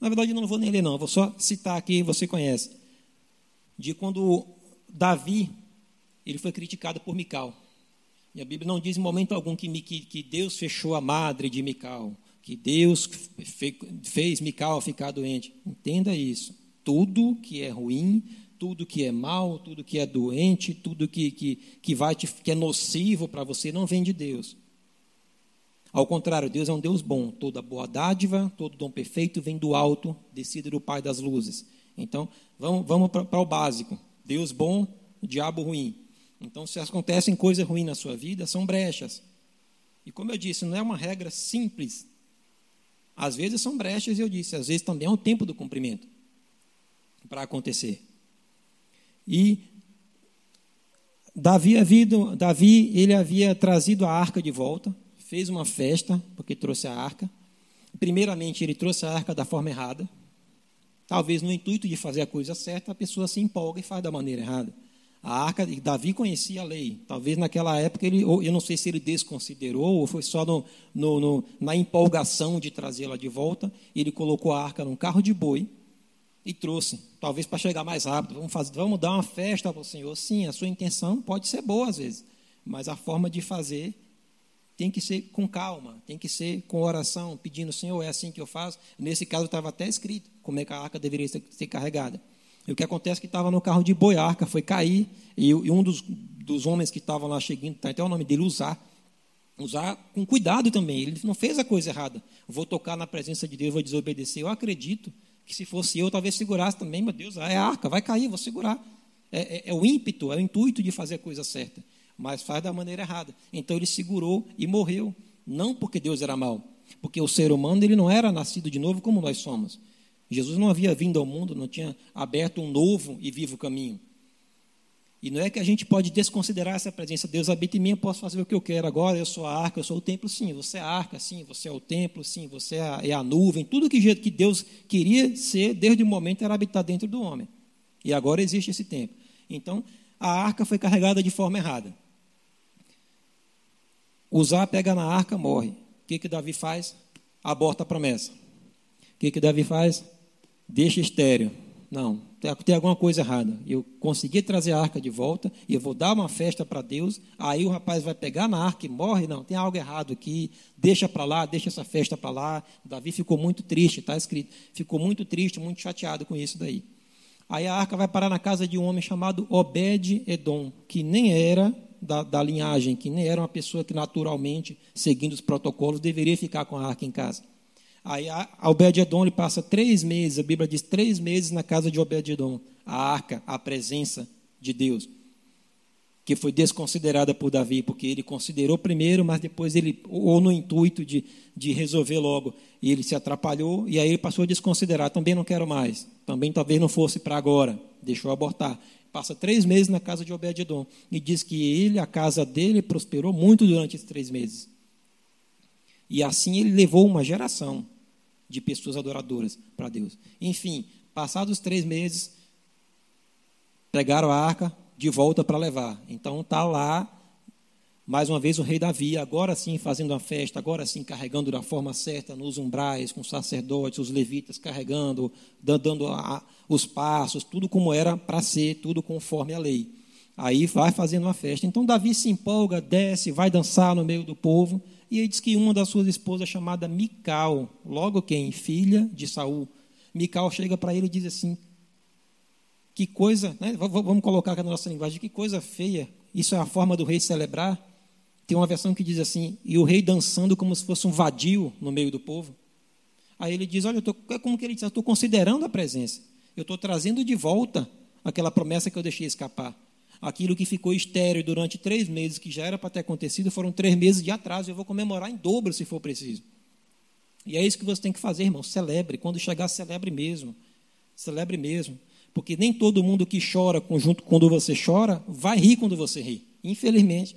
Na verdade, não vou nem ler, não, vou só citar aqui, você conhece. De quando Davi ele foi criticado por Mical. E a Bíblia não diz em momento algum que, que, que Deus fechou a madre de Mical, que Deus fe, fez Mical ficar doente. Entenda isso. Tudo que é ruim, tudo que é mal, tudo que é doente, tudo que, que, que, vai te, que é nocivo para você, não vem de Deus. Ao contrário, Deus é um Deus bom. Toda boa dádiva, todo dom perfeito vem do alto, descido do Pai das luzes. Então, vamos, vamos para o básico. Deus bom, diabo ruim. Então, se acontecem coisas ruins na sua vida, são brechas. E como eu disse, não é uma regra simples. Às vezes são brechas, eu disse, às vezes também é o tempo do cumprimento para acontecer. E Davi, havido, Davi ele havia trazido a arca de volta, fez uma festa, porque trouxe a arca. Primeiramente, ele trouxe a arca da forma errada. Talvez no intuito de fazer a coisa certa, a pessoa se empolga e faz da maneira errada. A arca, Davi conhecia a lei. Talvez naquela época, ele, eu não sei se ele desconsiderou ou foi só no, no, no, na empolgação de trazê-la de volta. Ele colocou a arca num carro de boi e trouxe. Talvez para chegar mais rápido. Vamos, fazer, vamos dar uma festa para o Senhor. Sim, a sua intenção pode ser boa às vezes, mas a forma de fazer tem que ser com calma, tem que ser com oração, pedindo, Senhor, é assim que eu faço. Nesse caso estava até escrito como é que a arca deveria ser, ser carregada. E o que acontece é que estava no carro de boi, a arca foi cair, e, e um dos, dos homens que estavam lá chegando, está até o nome dele, usar, usar com cuidado também. Ele não fez a coisa errada. Vou tocar na presença de Deus, vou desobedecer. Eu acredito que se fosse eu, talvez segurasse também, meu Deus, é a arca, vai cair, vou segurar. É, é, é o ímpeto, é o intuito de fazer a coisa certa mas faz da maneira errada. Então ele segurou e morreu, não porque Deus era mau, porque o ser humano ele não era nascido de novo como nós somos. Jesus não havia vindo ao mundo, não tinha aberto um novo e vivo caminho. E não é que a gente pode desconsiderar essa presença. Deus habita em mim, eu posso fazer o que eu quero agora. Eu sou a arca, eu sou o templo, sim. Você é a arca, sim. Você é o templo, sim. Você é a, é a nuvem. Tudo que, que Deus queria ser, desde o momento, era habitar dentro do homem. E agora existe esse tempo. Então, a arca foi carregada de forma errada. Usar, pega na arca, morre. O que, que Davi faz? Aborta a promessa. O que, que Davi faz? Deixa estéreo. Não, tem alguma coisa errada. Eu consegui trazer a arca de volta e eu vou dar uma festa para Deus. Aí o rapaz vai pegar na arca e morre. Não, tem algo errado aqui. Deixa para lá, deixa essa festa para lá. Davi ficou muito triste, está escrito. Ficou muito triste, muito chateado com isso daí. Aí a arca vai parar na casa de um homem chamado Obed-Edom, que nem era da, da, linhagem, que nem era uma pessoa que naturalmente, seguindo os protocolos, deveria ficar com a arca em casa. Aí Obed-Edom passa três meses, a Bíblia diz três meses na casa de Obed-Edom. A arca, a presença de Deus, que foi desconsiderada por Davi, porque ele considerou primeiro, mas depois ele, ou no intuito de, de resolver logo, e ele se atrapalhou, e aí ele passou a desconsiderar. Também não quero mais. Também talvez não fosse para agora. Deixou abortar. Passa três meses na casa de Obed-Edom. E diz que ele, a casa dele, prosperou muito durante esses três meses. E assim ele levou uma geração de pessoas adoradoras para Deus. Enfim, passados três meses, pegaram a arca de volta para levar. Então está lá, mais uma vez, o rei Davi, agora sim fazendo uma festa, agora sim carregando da forma certa nos umbrais, com os sacerdotes, os levitas carregando, dando a, os passos, tudo como era para ser, tudo conforme a lei. Aí vai fazendo uma festa. Então Davi se empolga, desce, vai dançar no meio do povo. E ele diz que uma das suas esposas, chamada Mical, logo quem? Filha de Saul. Mical chega para ele e diz assim: Que coisa, né? vamos colocar aqui na nossa linguagem, que coisa feia. Isso é a forma do rei celebrar. Tem uma versão que diz assim: E o rei dançando como se fosse um vadio no meio do povo. Aí ele diz: Olha, eu tô, é como que ele diz? Eu estou considerando a presença. Eu estou trazendo de volta aquela promessa que eu deixei escapar. Aquilo que ficou estéreo durante três meses, que já era para ter acontecido, foram três meses de atraso. Eu vou comemorar em dobro se for preciso. E é isso que você tem que fazer, irmão. Celebre. Quando chegar, celebre mesmo. Celebre mesmo. Porque nem todo mundo que chora junto quando você chora vai rir quando você ri. Infelizmente.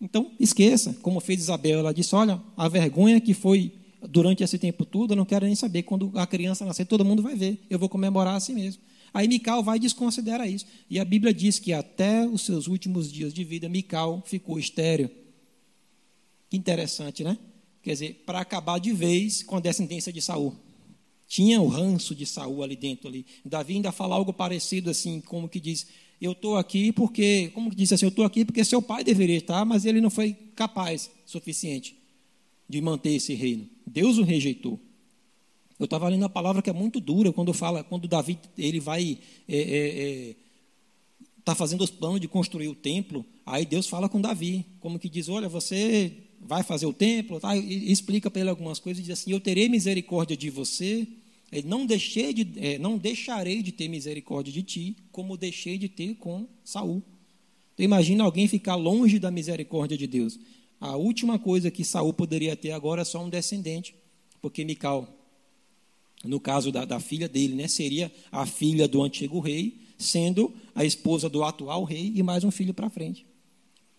Então, esqueça. Como fez Isabel, ela disse: Olha, a vergonha que foi durante esse tempo todo, eu não quero nem saber. Quando a criança nascer, todo mundo vai ver. Eu vou comemorar assim mesmo. Aí Mical vai e desconsidera isso. E a Bíblia diz que até os seus últimos dias de vida, Mical ficou estéreo. Que interessante, né? Quer dizer, para acabar de vez com a descendência de Saul. Tinha o ranço de Saul ali dentro ali. Davi ainda fala algo parecido assim, como que diz, eu estou aqui porque, como que diz assim, eu estou aqui porque seu pai deveria estar, mas ele não foi capaz suficiente de manter esse reino. Deus o rejeitou. Eu estava lendo a palavra que é muito dura quando fala, quando Davi ele vai é, é, é, tá fazendo os planos de construir o templo. Aí Deus fala com Davi, como que diz, olha, você vai fazer o templo, tá? e explica para ele algumas coisas, e diz assim, eu terei misericórdia de você, não deixei de, é, não deixarei de ter misericórdia de ti, como deixei de ter com Saul. Então imagina alguém ficar longe da misericórdia de Deus. A última coisa que Saul poderia ter agora é só um descendente, porque Mical no caso da, da, filha dele, né, seria a filha do antigo rei, sendo a esposa do atual rei e mais um filho para frente.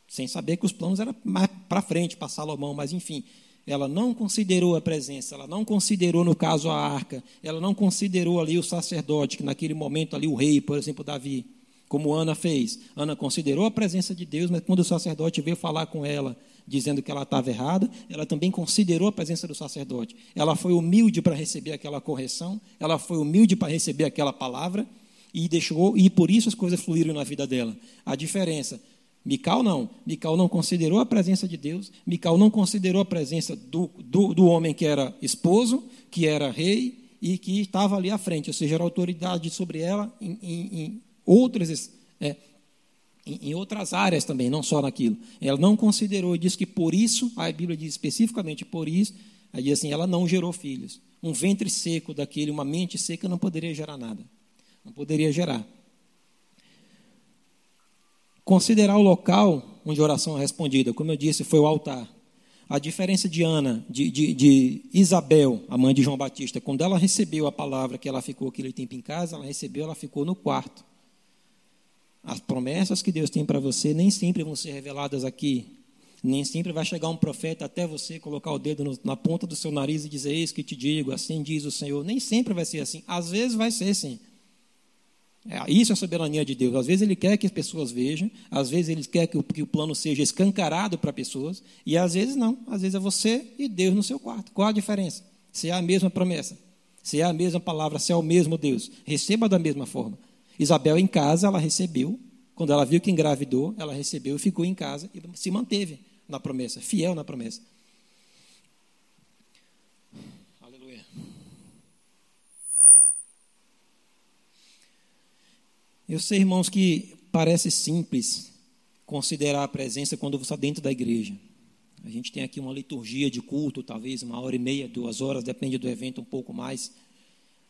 Sem saber que os planos eram para frente, para Salomão, mas enfim, ela não considerou a presença, ela não considerou, no caso, a arca, ela não considerou ali o sacerdote, que naquele momento ali o rei, por exemplo, Davi, como Ana fez. Ana considerou a presença de Deus, mas quando o sacerdote veio falar com ela, dizendo que ela estava errada, ela também considerou a presença do sacerdote. Ela foi humilde para receber aquela correção, ela foi humilde para receber aquela palavra e deixou e por isso as coisas fluíram na vida dela. A diferença Mical não. Mical não considerou a presença de Deus. Mical não considerou a presença do, do, do, homem que era esposo, que era rei e que estava ali à frente, ou seja, era autoridade sobre ela em, em, em outras é, em, outras áreas também, não só naquilo. Ela não considerou e diz que por isso, a Bíblia diz especificamente por isso, aí diz assim, ela não gerou filhos. Um ventre seco daquele, uma mente seca não poderia gerar nada. Não poderia gerar. Considerar o local onde a oração é respondida, como eu disse, foi o altar. A diferença de Ana, de, de, de, Isabel, a mãe de João Batista, quando ela recebeu a palavra que ela ficou aquele tempo em casa, ela recebeu, ela ficou no quarto. As promessas que Deus tem para você nem sempre vão ser reveladas aqui. Nem sempre vai chegar um profeta até você colocar o dedo no, na ponta do seu nariz e dizer: Eis que te digo, assim diz o Senhor. Nem sempre vai ser assim. Às vezes vai ser sim. É, isso é a soberania de Deus. Às vezes Ele quer que as pessoas vejam, às vezes Ele quer que o, que o plano seja escancarado para pessoas, e às vezes não. Às vezes é você e Deus no seu quarto. Qual a diferença? Se é a mesma promessa, se é a mesma palavra, se é o mesmo Deus, receba da mesma forma. Isabel, em casa, ela recebeu. Quando ela viu que engravidou, ela recebeu e ficou em casa e se manteve na promessa, fiel na promessa. Aleluia. Eu sei, irmãos, que parece simples considerar a presença quando você está dentro da igreja. A gente tem aqui uma liturgia de culto, talvez uma hora e meia, duas horas, depende do evento, um pouco mais.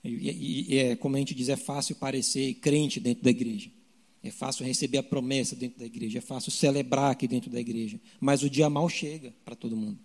E, e, é, como a gente diz, é fácil parecer crente dentro da igreja. É fácil receber a promessa dentro da igreja, é fácil celebrar aqui dentro da igreja. Mas o dia mal chega para todo mundo.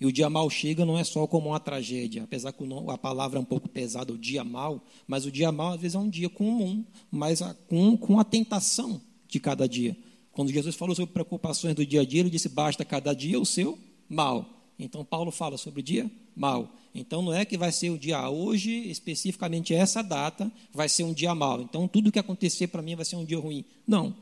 E o dia mal chega não é só como uma tragédia, apesar que a palavra é um pouco pesada, o dia mal, mas o dia mal às vezes é um dia comum, mas com, com a tentação de cada dia. Quando Jesus falou sobre preocupações do dia a dia, ele disse: basta cada dia o seu mal. Então Paulo fala sobre o dia mal. Então não é que vai ser o dia hoje, especificamente essa data, vai ser um dia mal. Então tudo que acontecer para mim vai ser um dia ruim. Não.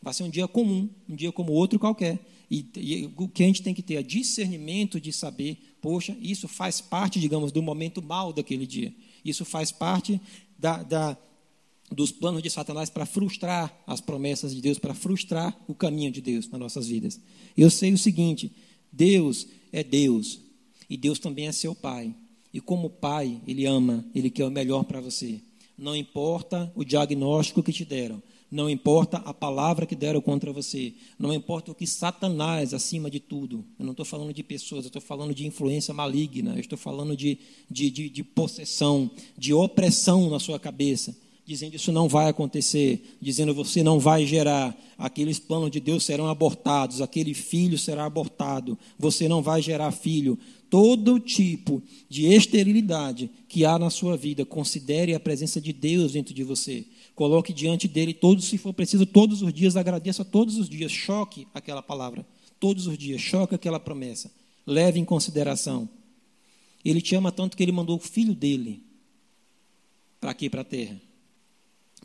Vai ser um dia comum, um dia como outro qualquer. E, e, o que a gente tem que ter é discernimento de saber, poxa, isso faz parte, digamos, do momento mal daquele dia. Isso faz parte da, da dos planos de Satanás para frustrar as promessas de Deus, para frustrar o caminho de Deus nas nossas vidas. Eu sei o seguinte: Deus é Deus e Deus também é seu Pai. E como Pai, Ele ama, Ele quer o melhor para você. Não importa o diagnóstico que te deram, não importa a palavra que deram contra você, não importa o que Satanás, acima de tudo, eu não estou falando de pessoas, eu estou falando de influência maligna, eu estou falando de, de, de, de possessão, de opressão na sua cabeça dizendo isso não vai acontecer, dizendo você não vai gerar, aqueles planos de Deus serão abortados, aquele filho será abortado, você não vai gerar filho. Todo tipo de esterilidade que há na sua vida, considere a presença de Deus dentro de você. Coloque diante dele todos, se for preciso, todos os dias, agradeça todos os dias, choque aquela palavra, todos os dias, choque aquela promessa. Leve em consideração. Ele te ama tanto que ele mandou o filho dele para aqui, para a terra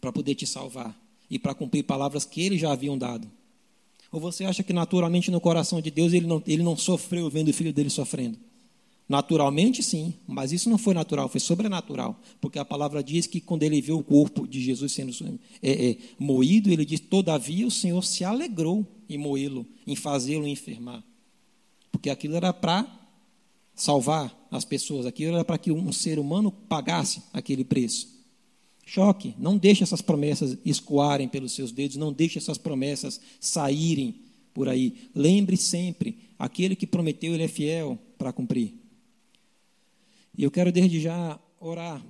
para poder te salvar e para cumprir palavras que ele já haviam dado? Ou você acha que naturalmente no coração de Deus ele não, ele não sofreu vendo o filho dele sofrendo? Naturalmente, sim, mas isso não foi natural, foi sobrenatural, porque a palavra diz que quando ele viu o corpo de Jesus sendo é, é, moído, ele diz: Todavia o Senhor se alegrou em moê-lo, em fazê-lo enfermar, porque aquilo era para salvar as pessoas, aquilo era para que um ser humano pagasse aquele preço. Choque. Não deixe essas promessas escoarem pelos seus dedos, não deixe essas promessas saírem por aí. Lembre sempre, aquele que prometeu, ele é fiel para cumprir. E eu quero desde já orar